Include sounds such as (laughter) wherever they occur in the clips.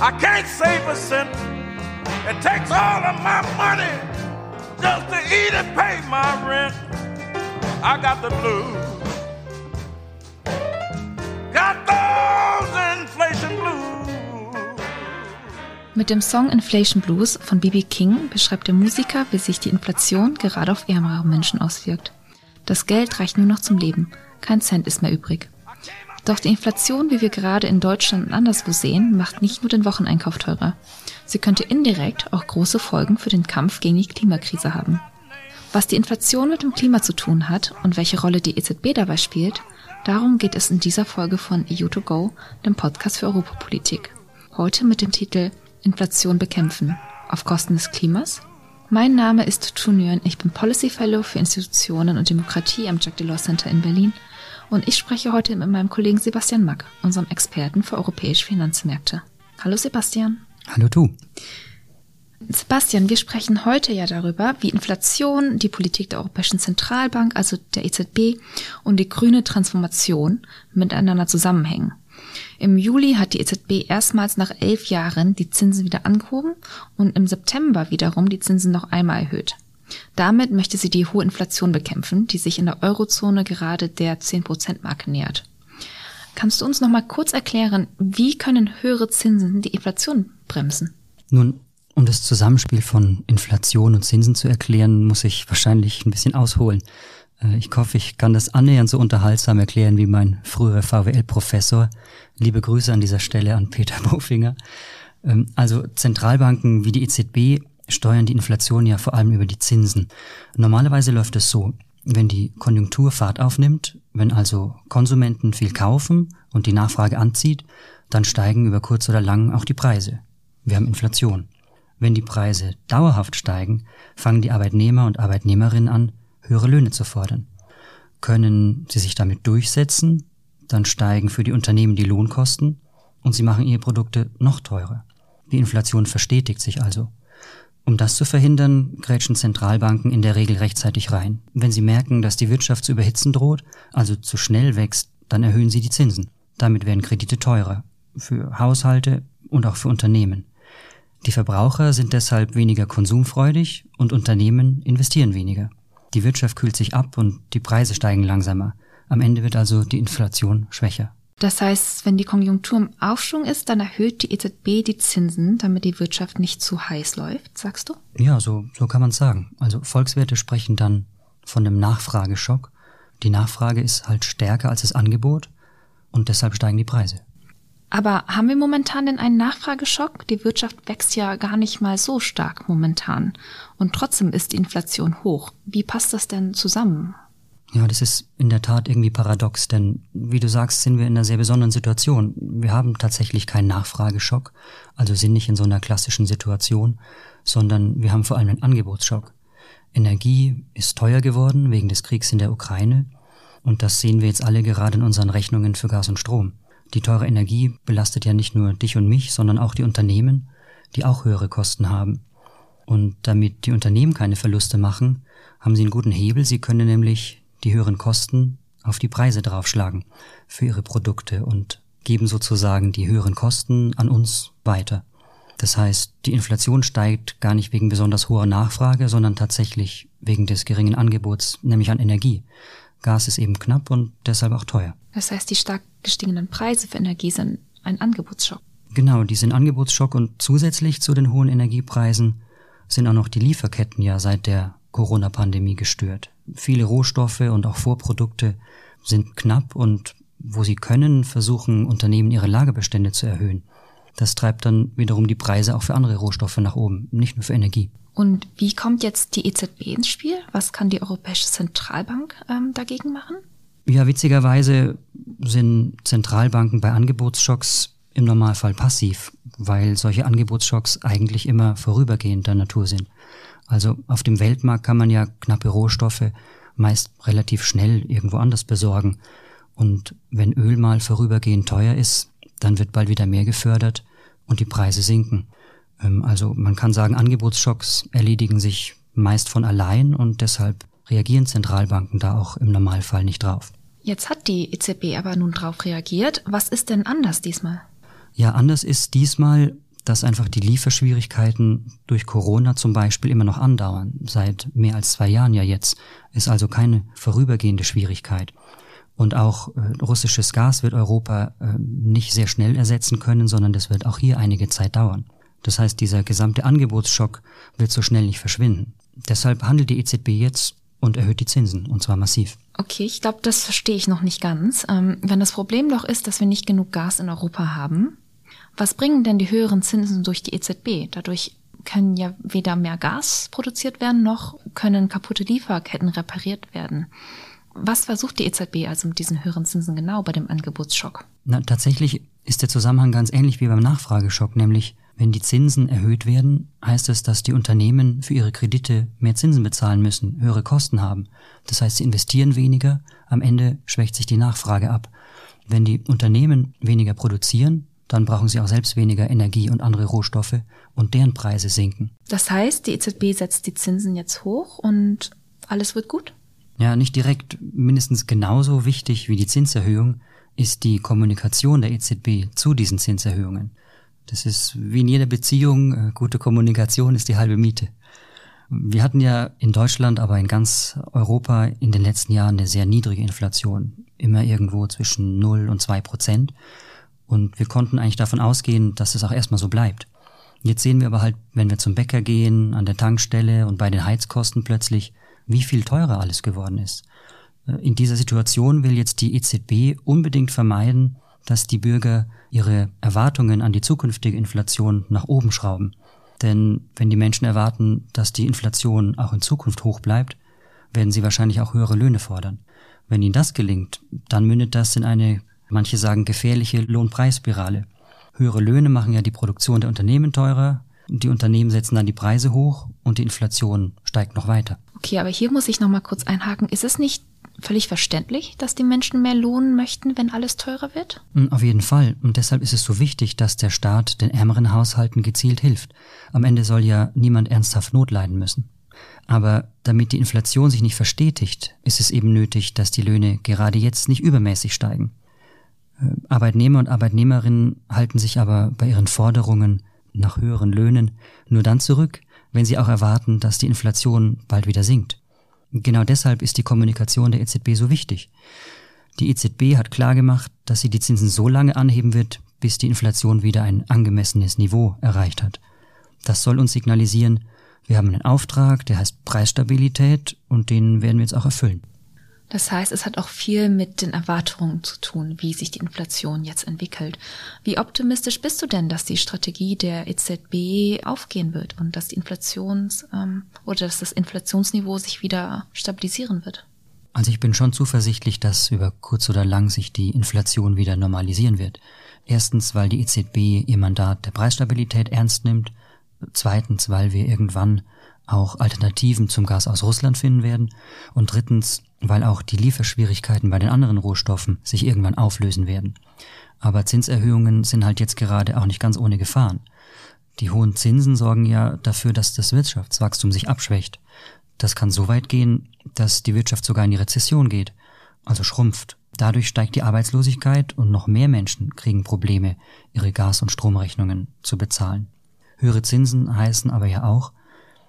I can't save a cent. It takes all of my money just to eat and pay my rent. I got the blues. Got those inflation blues. Mit dem Song Inflation Blues von B.B. King beschreibt der Musiker, wie sich die Inflation gerade auf ärmere Menschen auswirkt. Das Geld reicht nur noch zum Leben. Kein Cent ist mehr übrig. Doch die Inflation, wie wir gerade in Deutschland und anderswo sehen, macht nicht nur den Wocheneinkauf teurer. Sie könnte indirekt auch große Folgen für den Kampf gegen die Klimakrise haben. Was die Inflation mit dem Klima zu tun hat und welche Rolle die EZB dabei spielt, darum geht es in dieser Folge von EU2Go, dem Podcast für Europapolitik. Heute mit dem Titel Inflation bekämpfen auf Kosten des Klimas mein Name ist Tu Nguyen, ich bin Policy Fellow für Institutionen und Demokratie am Jacques Delors Center in Berlin und ich spreche heute mit meinem Kollegen Sebastian Mack, unserem Experten für europäische Finanzmärkte. Hallo Sebastian. Hallo Tu. Sebastian, wir sprechen heute ja darüber, wie Inflation, die Politik der Europäischen Zentralbank, also der EZB und die grüne Transformation miteinander zusammenhängen. Im Juli hat die EZB erstmals nach elf Jahren die Zinsen wieder angehoben und im September wiederum die Zinsen noch einmal erhöht. Damit möchte sie die hohe Inflation bekämpfen, die sich in der Eurozone gerade der 10%-Marke nähert. Kannst du uns noch mal kurz erklären, wie können höhere Zinsen die Inflation bremsen? Nun, um das Zusammenspiel von Inflation und Zinsen zu erklären, muss ich wahrscheinlich ein bisschen ausholen. Äh, ich hoffe, ich kann das annähernd so unterhaltsam erklären wie mein früherer VWL-Professor. Liebe Grüße an dieser Stelle an Peter (laughs) Bofinger. Ähm, also Zentralbanken wie die EZB steuern die Inflation ja vor allem über die Zinsen. Normalerweise läuft es so, wenn die Konjunktur Fahrt aufnimmt, wenn also Konsumenten viel kaufen und die Nachfrage anzieht, dann steigen über kurz oder lang auch die Preise. Wir haben Inflation. Wenn die Preise dauerhaft steigen, fangen die Arbeitnehmer und Arbeitnehmerinnen an, höhere Löhne zu fordern. Können sie sich damit durchsetzen, dann steigen für die Unternehmen die Lohnkosten und sie machen ihre Produkte noch teurer. Die Inflation verstetigt sich also. Um das zu verhindern, grätschen Zentralbanken in der Regel rechtzeitig rein. Wenn sie merken, dass die Wirtschaft zu überhitzen droht, also zu schnell wächst, dann erhöhen sie die Zinsen. Damit werden Kredite teurer. Für Haushalte und auch für Unternehmen. Die Verbraucher sind deshalb weniger konsumfreudig und Unternehmen investieren weniger. Die Wirtschaft kühlt sich ab und die Preise steigen langsamer. Am Ende wird also die Inflation schwächer. Das heißt, wenn die Konjunktur im Aufschwung ist, dann erhöht die EZB die Zinsen, damit die Wirtschaft nicht zu heiß läuft, sagst du? Ja, so, so kann man sagen. Also Volkswerte sprechen dann von einem Nachfrageschock. Die Nachfrage ist halt stärker als das Angebot und deshalb steigen die Preise. Aber haben wir momentan denn einen Nachfrageschock? Die Wirtschaft wächst ja gar nicht mal so stark momentan. Und trotzdem ist die Inflation hoch. Wie passt das denn zusammen? Ja, das ist in der Tat irgendwie paradox, denn wie du sagst, sind wir in einer sehr besonderen Situation. Wir haben tatsächlich keinen Nachfrageschock, also sind nicht in so einer klassischen Situation, sondern wir haben vor allem einen Angebotsschock. Energie ist teuer geworden wegen des Kriegs in der Ukraine und das sehen wir jetzt alle gerade in unseren Rechnungen für Gas und Strom. Die teure Energie belastet ja nicht nur dich und mich, sondern auch die Unternehmen, die auch höhere Kosten haben. Und damit die Unternehmen keine Verluste machen, haben sie einen guten Hebel. Sie können nämlich die höheren Kosten auf die Preise draufschlagen für ihre Produkte und geben sozusagen die höheren Kosten an uns weiter. Das heißt, die Inflation steigt gar nicht wegen besonders hoher Nachfrage, sondern tatsächlich wegen des geringen Angebots, nämlich an Energie. Gas ist eben knapp und deshalb auch teuer. Das heißt, die stark gestiegenen Preise für Energie sind ein Angebotsschock. Genau, die sind Angebotsschock und zusätzlich zu den hohen Energiepreisen sind auch noch die Lieferketten ja seit der Corona-Pandemie gestört. Viele Rohstoffe und auch Vorprodukte sind knapp und wo sie können, versuchen Unternehmen ihre Lagerbestände zu erhöhen. Das treibt dann wiederum die Preise auch für andere Rohstoffe nach oben, nicht nur für Energie. Und wie kommt jetzt die EZB ins Spiel? Was kann die Europäische Zentralbank ähm, dagegen machen? Ja, witzigerweise sind Zentralbanken bei Angebotsschocks im Normalfall passiv, weil solche Angebotsschocks eigentlich immer vorübergehender Natur sind. Also auf dem Weltmarkt kann man ja knappe Rohstoffe meist relativ schnell irgendwo anders besorgen. Und wenn Öl mal vorübergehend teuer ist, dann wird bald wieder mehr gefördert und die Preise sinken. Ähm, also man kann sagen, Angebotsschocks erledigen sich meist von allein und deshalb reagieren Zentralbanken da auch im Normalfall nicht drauf. Jetzt hat die EZB aber nun drauf reagiert. Was ist denn anders diesmal? Ja, anders ist diesmal, dass einfach die Lieferschwierigkeiten durch Corona zum Beispiel immer noch andauern. Seit mehr als zwei Jahren ja jetzt. Ist also keine vorübergehende Schwierigkeit. Und auch äh, russisches Gas wird Europa äh, nicht sehr schnell ersetzen können, sondern das wird auch hier einige Zeit dauern. Das heißt, dieser gesamte Angebotsschock wird so schnell nicht verschwinden. Deshalb handelt die EZB jetzt und erhöht die Zinsen, und zwar massiv. Okay, ich glaube, das verstehe ich noch nicht ganz. Ähm, wenn das Problem doch ist, dass wir nicht genug Gas in Europa haben, was bringen denn die höheren Zinsen durch die EZB? Dadurch können ja weder mehr Gas produziert werden, noch können kaputte Lieferketten repariert werden. Was versucht die EZB also mit diesen höheren Zinsen genau bei dem Angebotsschock? Na, tatsächlich ist der Zusammenhang ganz ähnlich wie beim Nachfrageschock, nämlich wenn die Zinsen erhöht werden, heißt es, dass die Unternehmen für ihre Kredite mehr Zinsen bezahlen müssen, höhere Kosten haben. Das heißt, sie investieren weniger, am Ende schwächt sich die Nachfrage ab. Wenn die Unternehmen weniger produzieren, dann brauchen sie auch selbst weniger Energie und andere Rohstoffe und deren Preise sinken. Das heißt, die EZB setzt die Zinsen jetzt hoch und alles wird gut? Ja, nicht direkt. Mindestens genauso wichtig wie die Zinserhöhung ist die Kommunikation der EZB zu diesen Zinserhöhungen. Das ist wie in jeder Beziehung, äh, gute Kommunikation ist die halbe Miete. Wir hatten ja in Deutschland, aber in ganz Europa in den letzten Jahren eine sehr niedrige Inflation. Immer irgendwo zwischen 0 und 2 Prozent. Und wir konnten eigentlich davon ausgehen, dass es auch erstmal so bleibt. Jetzt sehen wir aber halt, wenn wir zum Bäcker gehen, an der Tankstelle und bei den Heizkosten plötzlich, wie viel teurer alles geworden ist. Äh, in dieser Situation will jetzt die EZB unbedingt vermeiden, dass die Bürger ihre Erwartungen an die zukünftige Inflation nach oben schrauben. Denn wenn die Menschen erwarten, dass die Inflation auch in Zukunft hoch bleibt, werden sie wahrscheinlich auch höhere Löhne fordern. Wenn ihnen das gelingt, dann mündet das in eine, manche sagen, gefährliche Lohnpreisspirale. Höhere Löhne machen ja die Produktion der Unternehmen teurer, die Unternehmen setzen dann die Preise hoch und die Inflation steigt noch weiter. Okay, aber hier muss ich noch mal kurz einhaken. Ist es nicht völlig verständlich, dass die Menschen mehr lohnen möchten, wenn alles teurer wird? Hm, auf jeden Fall. Und deshalb ist es so wichtig, dass der Staat den ärmeren Haushalten gezielt hilft. Am Ende soll ja niemand ernsthaft Not leiden müssen. Aber damit die Inflation sich nicht verstetigt, ist es eben nötig, dass die Löhne gerade jetzt nicht übermäßig steigen. Äh, Arbeitnehmer und Arbeitnehmerinnen halten sich aber bei ihren Forderungen nach höheren Löhnen nur dann zurück, wenn sie auch erwarten, dass die Inflation bald wieder sinkt. Genau deshalb ist die Kommunikation der EZB so wichtig. Die EZB hat klargemacht, dass sie die Zinsen so lange anheben wird, bis die Inflation wieder ein angemessenes Niveau erreicht hat. Das soll uns signalisieren, wir haben einen Auftrag, der heißt Preisstabilität und den werden wir jetzt auch erfüllen. Das heißt, es hat auch viel mit den Erwartungen zu tun, wie sich die Inflation jetzt entwickelt. Wie optimistisch bist du denn, dass die Strategie der EZB aufgehen wird und dass die Inflations ähm, oder dass das Inflationsniveau sich wieder stabilisieren wird? Also ich bin schon zuversichtlich, dass über kurz oder lang sich die Inflation wieder normalisieren wird. Erstens, weil die EZB ihr Mandat der Preisstabilität ernst nimmt. Zweitens, weil wir irgendwann auch Alternativen zum Gas aus Russland finden werden. Und drittens, weil auch die Lieferschwierigkeiten bei den anderen Rohstoffen sich irgendwann auflösen werden. Aber Zinserhöhungen sind halt jetzt gerade auch nicht ganz ohne Gefahren. Die hohen Zinsen sorgen ja dafür, dass das Wirtschaftswachstum sich abschwächt. Das kann so weit gehen, dass die Wirtschaft sogar in die Rezession geht, also schrumpft. Dadurch steigt die Arbeitslosigkeit und noch mehr Menschen kriegen Probleme, ihre Gas- und Stromrechnungen zu bezahlen. Höhere Zinsen heißen aber ja auch,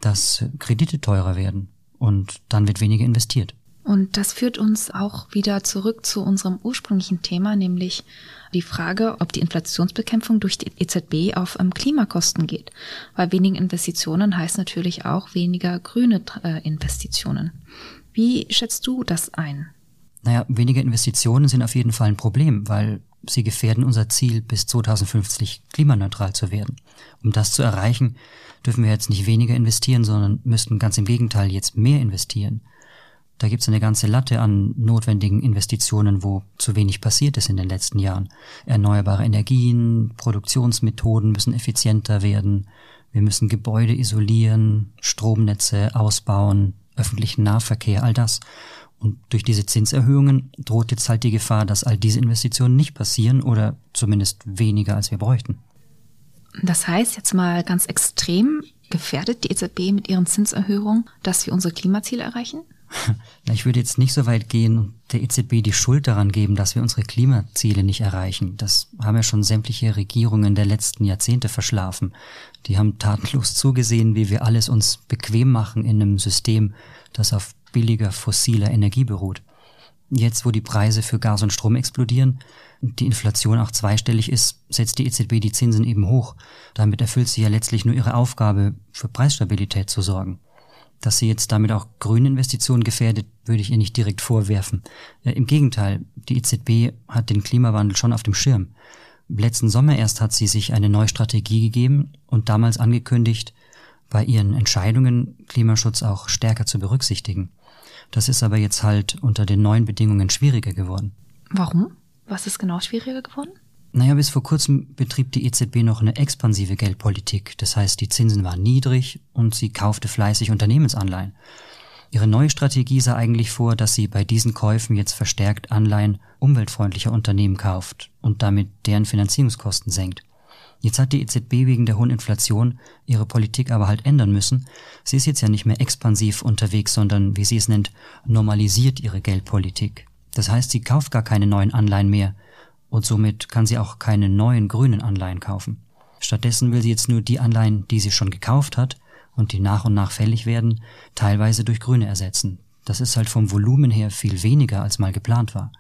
dass Kredite teurer werden und dann wird weniger investiert. Und das führt uns auch wieder zurück zu unserem ursprünglichen Thema, nämlich die Frage, ob die Inflationsbekämpfung durch die EZB auf ähm, Klimakosten geht. Weil weniger Investitionen heißt natürlich auch weniger grüne äh, Investitionen. Wie schätzt du das ein? Naja, weniger Investitionen sind auf jeden Fall ein Problem, weil sie gefährden unser Ziel, bis 2050 klimaneutral zu werden. Um das zu erreichen, dürfen wir jetzt nicht weniger investieren, sondern müssten ganz im Gegenteil jetzt mehr investieren. Da gibt es eine ganze Latte an notwendigen Investitionen, wo zu wenig passiert ist in den letzten Jahren. Erneuerbare Energien, Produktionsmethoden müssen effizienter werden. Wir müssen Gebäude isolieren, Stromnetze ausbauen, öffentlichen Nahverkehr, all das. Und durch diese Zinserhöhungen droht jetzt halt die Gefahr, dass all diese Investitionen nicht passieren oder zumindest weniger, als wir bräuchten. Das heißt jetzt mal ganz extrem, gefährdet die EZB mit ihren Zinserhöhungen, dass wir unsere Klimaziele erreichen? (laughs) Ich würde jetzt nicht so weit gehen und der EZB die Schuld daran geben, dass wir unsere Klimaziele nicht erreichen. Das haben ja schon sämtliche Regierungen der letzten Jahrzehnte verschlafen. Die haben tatenlos (laughs) zugesehen, wie wir alles uns bequem machen in einem System, das auf billiger fossiler Energie beruht. Jetzt, wo die Preise für Gas und Strom explodieren, die Inflation auch zweistellig ist, setzt die EZB die Zinsen eben hoch. Damit erfüllt sie ja letztlich nur ihre Aufgabe, für Preisstabilität zu sorgen. Dass sie jetzt damit auch grüne Investitionen gefährdet, würde ich ihr nicht direkt vorwerfen. Äh, Im Gegenteil, die EZB hat den Klimawandel schon auf dem Schirm. Letzten Sommer erst hat sie sich eine neue Strategie gegeben und damals angekündigt, bei ihren Entscheidungen Klimaschutz auch stärker zu berücksichtigen. Das ist aber jetzt halt unter den neuen Bedingungen schwieriger geworden. Warum? Was ist genau schwieriger geworden? Naja, bis vor kurzem betrieb die EZB noch eine expansive Geldpolitik. Das heißt, die Zinsen waren niedrig und sie kaufte fleißig Unternehmensanleihen. Ihre neue Strategie sah eigentlich vor, dass sie bei diesen Käufen jetzt verstärkt Anleihen umweltfreundlicher Unternehmen kauft und damit deren Finanzierungskosten senkt. Jetzt hat die EZB wegen der hohen Inflation ihre Politik aber halt ändern müssen. Sie ist jetzt ja nicht mehr expansiv unterwegs, sondern, wie sie es nennt, normalisiert ihre Geldpolitik. Das heißt, sie kauft gar keine neuen Anleihen mehr und somit kann sie auch keine neuen grünen Anleihen kaufen. Stattdessen will sie jetzt nur die Anleihen, die sie schon gekauft hat und die nach und nach fällig werden, teilweise durch grüne ersetzen. Das ist halt vom Volumen her viel weniger, als mal geplant war.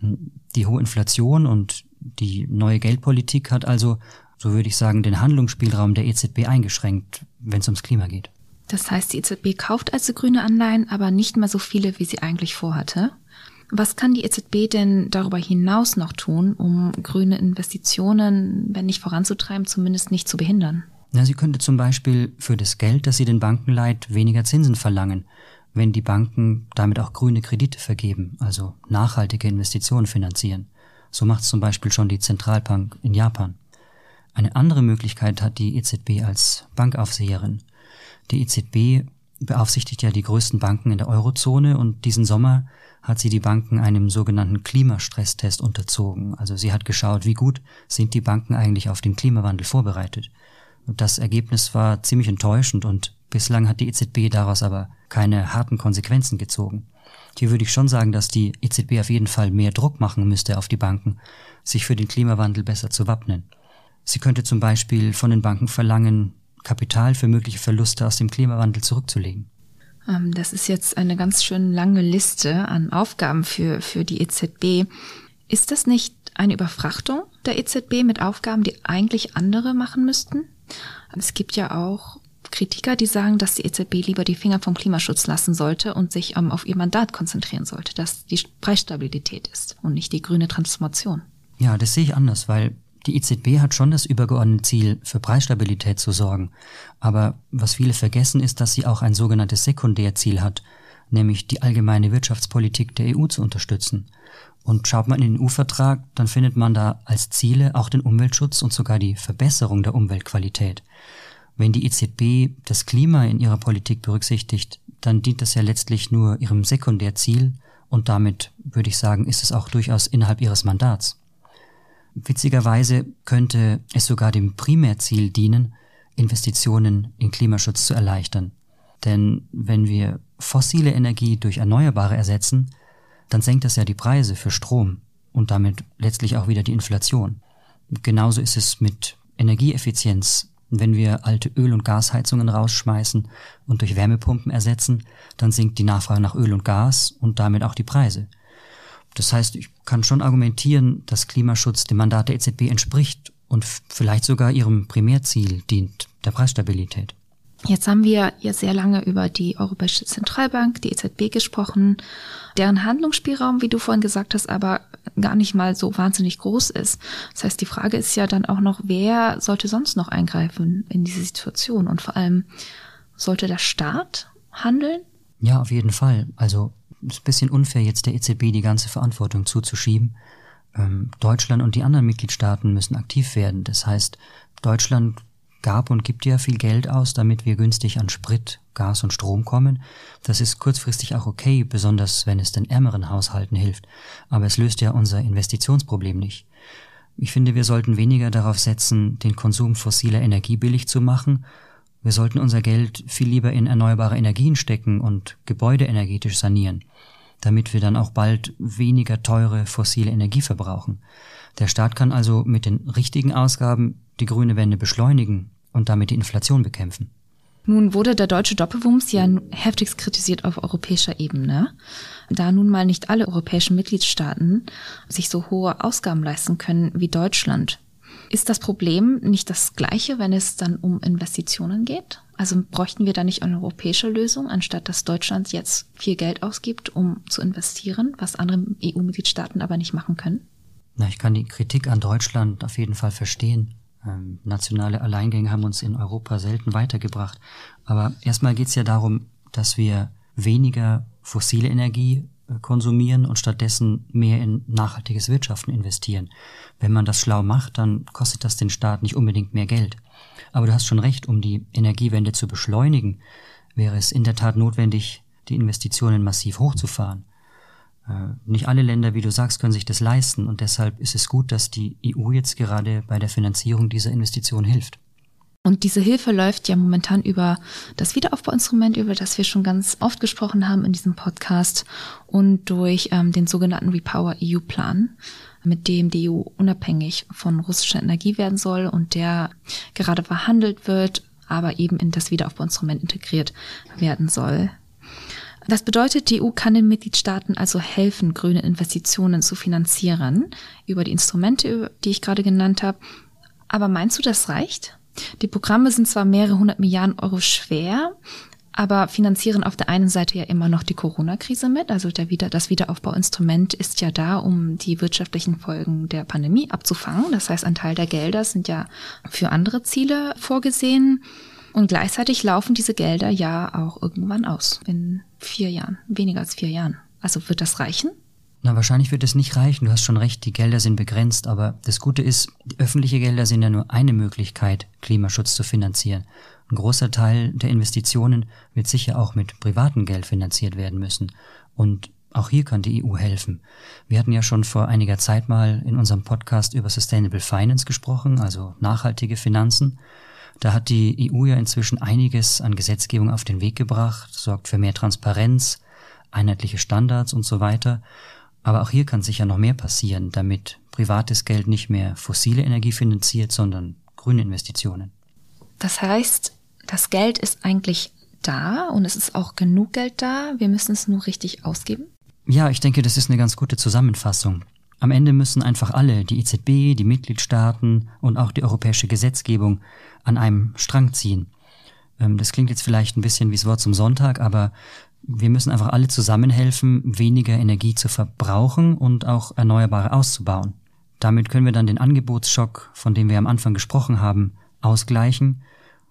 Die hohe Inflation und die neue Geldpolitik hat also, so würde ich sagen, den Handlungsspielraum der EZB eingeschränkt, wenn es ums Klima geht. Das heißt, die EZB kauft also grüne Anleihen, aber nicht mehr so viele, wie sie eigentlich vorhatte. Was kann die EZB denn darüber hinaus noch tun, um grüne Investitionen, wenn nicht voranzutreiben, zumindest nicht zu behindern? Na, sie könnte zum Beispiel für das Geld, das sie den Banken leiht, weniger Zinsen verlangen, wenn die Banken damit auch grüne Kredite vergeben, also nachhaltige Investitionen finanzieren. So macht zum Beispiel schon die Zentralbank in Japan. Eine andere Möglichkeit hat die EZB als Bankaufseherin. Die EZB beaufsichtigt ja die größten Banken in der Eurozone und diesen Sommer hat sie die Banken einem sogenannten Klimastresstest unterzogen. Also sie hat geschaut, wie gut sind die Banken eigentlich auf den Klimawandel vorbereitet. Und das Ergebnis war ziemlich enttäuschend und bislang hat die EZB daraus aber keine harten Konsequenzen gezogen. Hier würde ich schon sagen, dass die EZB auf jeden Fall mehr Druck machen müsste auf die Banken, sich für den Klimawandel besser zu wappnen. Sie könnte zum Beispiel von den Banken verlangen, Kapital für mögliche Verluste aus dem Klimawandel zurückzulegen. Ähm, das ist jetzt eine ganz schön lange Liste an Aufgaben für, für die EZB. Ist das nicht eine Überfrachtung der EZB mit Aufgaben, die eigentlich andere machen müssten? Es gibt ja auch Kritiker, die sagen, dass die EZB lieber die Finger vom Klimaschutz lassen sollte und sich ähm, auf ihr Mandat konzentrieren sollte, dass die Preisstabilität ist und nicht die grüne Transformation. Ja, das sehe ich anders, weil die EZB hat schon das übergeordnete Ziel, für Preisstabilität zu sorgen. Aber was viele vergessen, ist, dass sie auch ein sogenanntes Sekundärziel hat, nämlich die allgemeine Wirtschaftspolitik der EU zu unterstützen. Und schaut man in den EU-Vertrag, dann findet man da als Ziele auch den Umweltschutz und sogar die Verbesserung der Umweltqualität. Wenn die EZB das Klima in ihrer Politik berücksichtigt, dann dient das ja letztlich nur ihrem Sekundärziel und damit würde ich sagen, ist es auch durchaus innerhalb ihres Mandats. Witzigerweise könnte es sogar dem Primärziel dienen, Investitionen in Klimaschutz zu erleichtern. Denn wenn wir fossile Energie durch erneuerbare ersetzen, dann senkt das ja die Preise für Strom und damit letztlich auch wieder die Inflation. Genauso ist es mit Energieeffizienz wenn wir alte Öl- und Gasheizungen rausschmeißen und durch Wärmepumpen ersetzen, dann sinkt die Nachfrage nach Öl und Gas und damit auch die Preise. Das heißt, ich kann schon argumentieren, dass Klimaschutz dem Mandat der EZB entspricht und vielleicht sogar ihrem Primärziel dient, der Preisstabilität. Jetzt haben wir ja sehr lange über die Europäische Zentralbank, die EZB gesprochen, deren Handlungsspielraum, wie du vorhin gesagt hast, aber gar nicht mal so wahnsinnig groß ist. Das heißt, die Frage ist ja dann auch noch, wer sollte sonst noch eingreifen in diese Situation? Und vor allem, sollte der Staat handeln? Ja, auf jeden Fall. Also ist ein bisschen unfair, jetzt der EZB die ganze Verantwortung zuzuschieben. Ähm, Deutschland und die anderen Mitgliedstaaten müssen aktiv werden. Das heißt, Deutschland gab und gibt ja viel Geld aus, damit wir günstig an Sprit, Gas und Strom kommen. Das ist kurzfristig auch okay, besonders wenn es den ärmeren Haushalten hilft. Aber es löst ja unser Investitionsproblem nicht. Ich finde, wir sollten weniger darauf setzen, den Konsum fossiler Energie billig zu machen, Wir sollten unser Geld viel lieber in erneuerbare Energien stecken und Gebäude energetisch sanieren, damit wir dann auch bald weniger teure fossile Energie verbrauchen. Der Staat kann also mit den richtigen Ausgaben die grüne Wende beschleunigen und damit die Inflation bekämpfen. Nun wurde der deutsche Doppelwumms ja heftigst kritisiert auf europäischer Ebene, da nun mal nicht alle europäischen Mitgliedstaaten sich so hohe Ausgaben leisten können wie Deutschland. Ist das Problem nicht das gleiche, wenn es dann um Investitionen geht? Also bräuchten wir da nicht eine europäische Lösung, anstatt dass Deutschland jetzt viel Geld ausgibt, um zu investieren, was andere EU-Mitgliedstaaten aber nicht machen können? Na, ich kann die Kritik an Deutschland auf jeden Fall verstehen. Ähm, nationale Alleingänge haben uns in Europa selten weitergebracht. Aber erstmal geht es ja darum, dass wir weniger fossile Energie äh, konsumieren und stattdessen mehr in nachhaltiges Wirtschaften investieren. Wenn man das schlau macht, dann kostet das den Staat nicht unbedingt mehr Geld. Aber du hast schon recht, um die Energiewende zu beschleunigen, wäre es in der Tat notwendig, die Investitionen massiv hochzufahren. Äh, nicht alle Länder, wie du sagst, können sich das leisten und deshalb ist es gut, dass die EU jetzt gerade bei der Finanzierung dieser Investition hilft. Und diese Hilfe läuft ja momentan über das Wiederaufbauinstrument, über das wir schon ganz oft gesprochen haben in diesem Podcast und durch ähm, den sogenannten Repower EU-Plan, mit dem die EU unabhängig von russischer Energie werden soll und der gerade verhandelt wird, aber eben in das Wiederaufbauinstrument integriert werden soll. Das bedeutet, die EU kann den Mitgliedstaaten also helfen, grüne Investitionen zu finanzieren über die Instrumente, die ich gerade genannt habe. Aber meinst du, das reicht? Die Programme sind zwar mehrere hundert Milliarden Euro schwer, aber finanzieren auf der einen Seite ja immer noch die Corona-Krise mit. Also der Wieder das Wiederaufbauinstrument ist ja da, um die wirtschaftlichen Folgen der Pandemie abzufangen. Das heißt, ein Teil der Gelder sind ja für andere Ziele vorgesehen. Und gleichzeitig laufen diese Gelder ja auch irgendwann aus. In vier Jahren, weniger als vier Jahren. Also wird das reichen? Na, wahrscheinlich wird es nicht reichen. Du hast schon recht, die Gelder sind begrenzt. Aber das Gute ist, öffentliche Gelder sind ja nur eine Möglichkeit, Klimaschutz zu finanzieren. Ein großer Teil der Investitionen wird sicher auch mit privatem Geld finanziert werden müssen. Und auch hier kann die EU helfen. Wir hatten ja schon vor einiger Zeit mal in unserem Podcast über Sustainable Finance gesprochen, also nachhaltige Finanzen. Da hat die EU ja inzwischen einiges an Gesetzgebung auf den Weg gebracht, sorgt für mehr Transparenz, einheitliche Standards und so weiter. Aber auch hier kann sicher noch mehr passieren, damit privates Geld nicht mehr fossile Energie finanziert, sondern grüne Investitionen. Das heißt, das Geld ist eigentlich da und es ist auch genug Geld da. Wir müssen es nur richtig ausgeben. Ja, ich denke, das ist eine ganz gute Zusammenfassung. Am Ende müssen einfach alle, die EZB, die Mitgliedstaaten und auch die europäische Gesetzgebung, an einem Strang ziehen. Ähm, das klingt jetzt vielleicht ein bisschen wie das Wort zum Sonntag, aber wir müssen einfach alle zusammenhelfen, weniger Energie zu verbrauchen und auch Erneuerbare auszubauen. Damit können wir dann den Angebotsschock, von dem wir am Anfang gesprochen haben, ausgleichen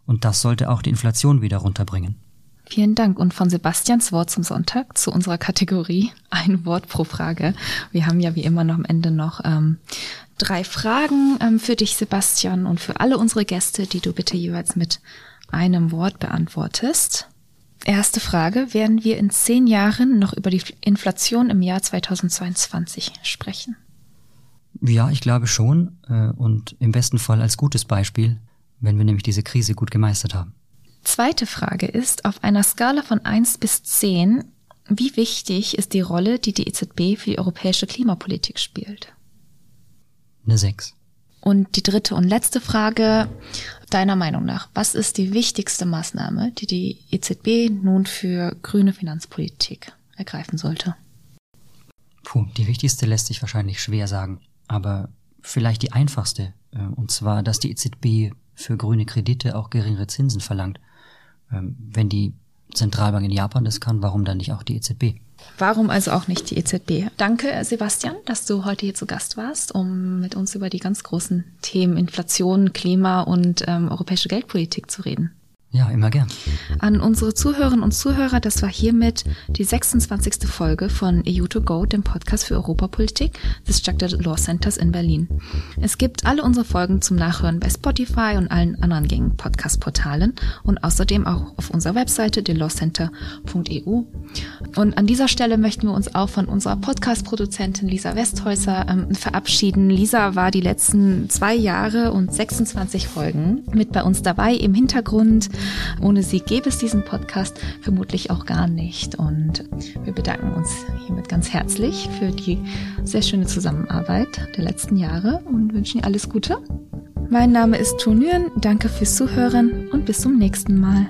und das sollte auch die Inflation wieder runterbringen. Vielen Dank. Und von Sebastians Wort zum Sonntag zu unserer Kategorie ein Wort pro Frage. Wir haben ja wie immer noch am Ende noch ähm, drei Fragen ähm, für dich, Sebastian, und für alle unsere Gäste, die du bitte jeweils mit einem Wort beantwortest. Erste Frage. Werden wir in zehn Jahren noch über die Inflation im Jahr 2022 sprechen? Ja, ich glaube schon. Äh, und im besten Fall als gutes Beispiel, wenn wir nämlich diese Krise gut gemeistert haben. Zweite Frage ist, auf einer Skala von 1 bis 10, wie wichtig ist die Rolle, die die EZB für die europäische Klimapolitik spielt? Eine 6. Und die dritte und letzte Frage, deiner Meinung nach, was ist die wichtigste Maßnahme, die die EZB nun für grüne Finanzpolitik ergreifen sollte? Puh, die wichtigste lässt sich wahrscheinlich schwer sagen, aber vielleicht die einfachste, äh, und zwar, dass die EZB für grüne Kredite auch geringere Zinsen verlangt. Ähm, wenn die Zentralbank in Japan das kann, warum dann nicht auch die EZB? Warum also auch nicht die EZB? Danke, Sebastian, dass du heute hier zu Gast warst, um mit uns über die ganz großen Themen Inflation, Klima und ähm, europäische Geldpolitik zu reden. Ja, immer gern. An unsere Zuhörerinnen und Zuhörer, das war hiermit die 26. Folge von EU2Go, dem Podcast für Europapolitik des Structured Law Centers in Berlin. Es gibt alle unsere Folgen zum Nachhören bei Spotify und allen anderen gängigen Podcast-Portalen und außerdem auch auf unserer Webseite delawcenter.eu. Und an dieser Stelle möchten wir uns auch von unserer Podcast-Produzentin Lisa Westhäuser ähm, verabschieden. Lisa war die letzten zwei Jahre und 26 Folgen mit bei uns dabei im Hintergrund Ohne sie gäbe es diesen Podcast vermutlich auch gar nicht. Und wir bedanken uns hiermit ganz herzlich für die sehr schöne Zusammenarbeit der letzten Jahre und wünschen ihr alles Gute. Mein Name ist Tunüren, danke fürs Zuhören und bis zum nächsten Mal.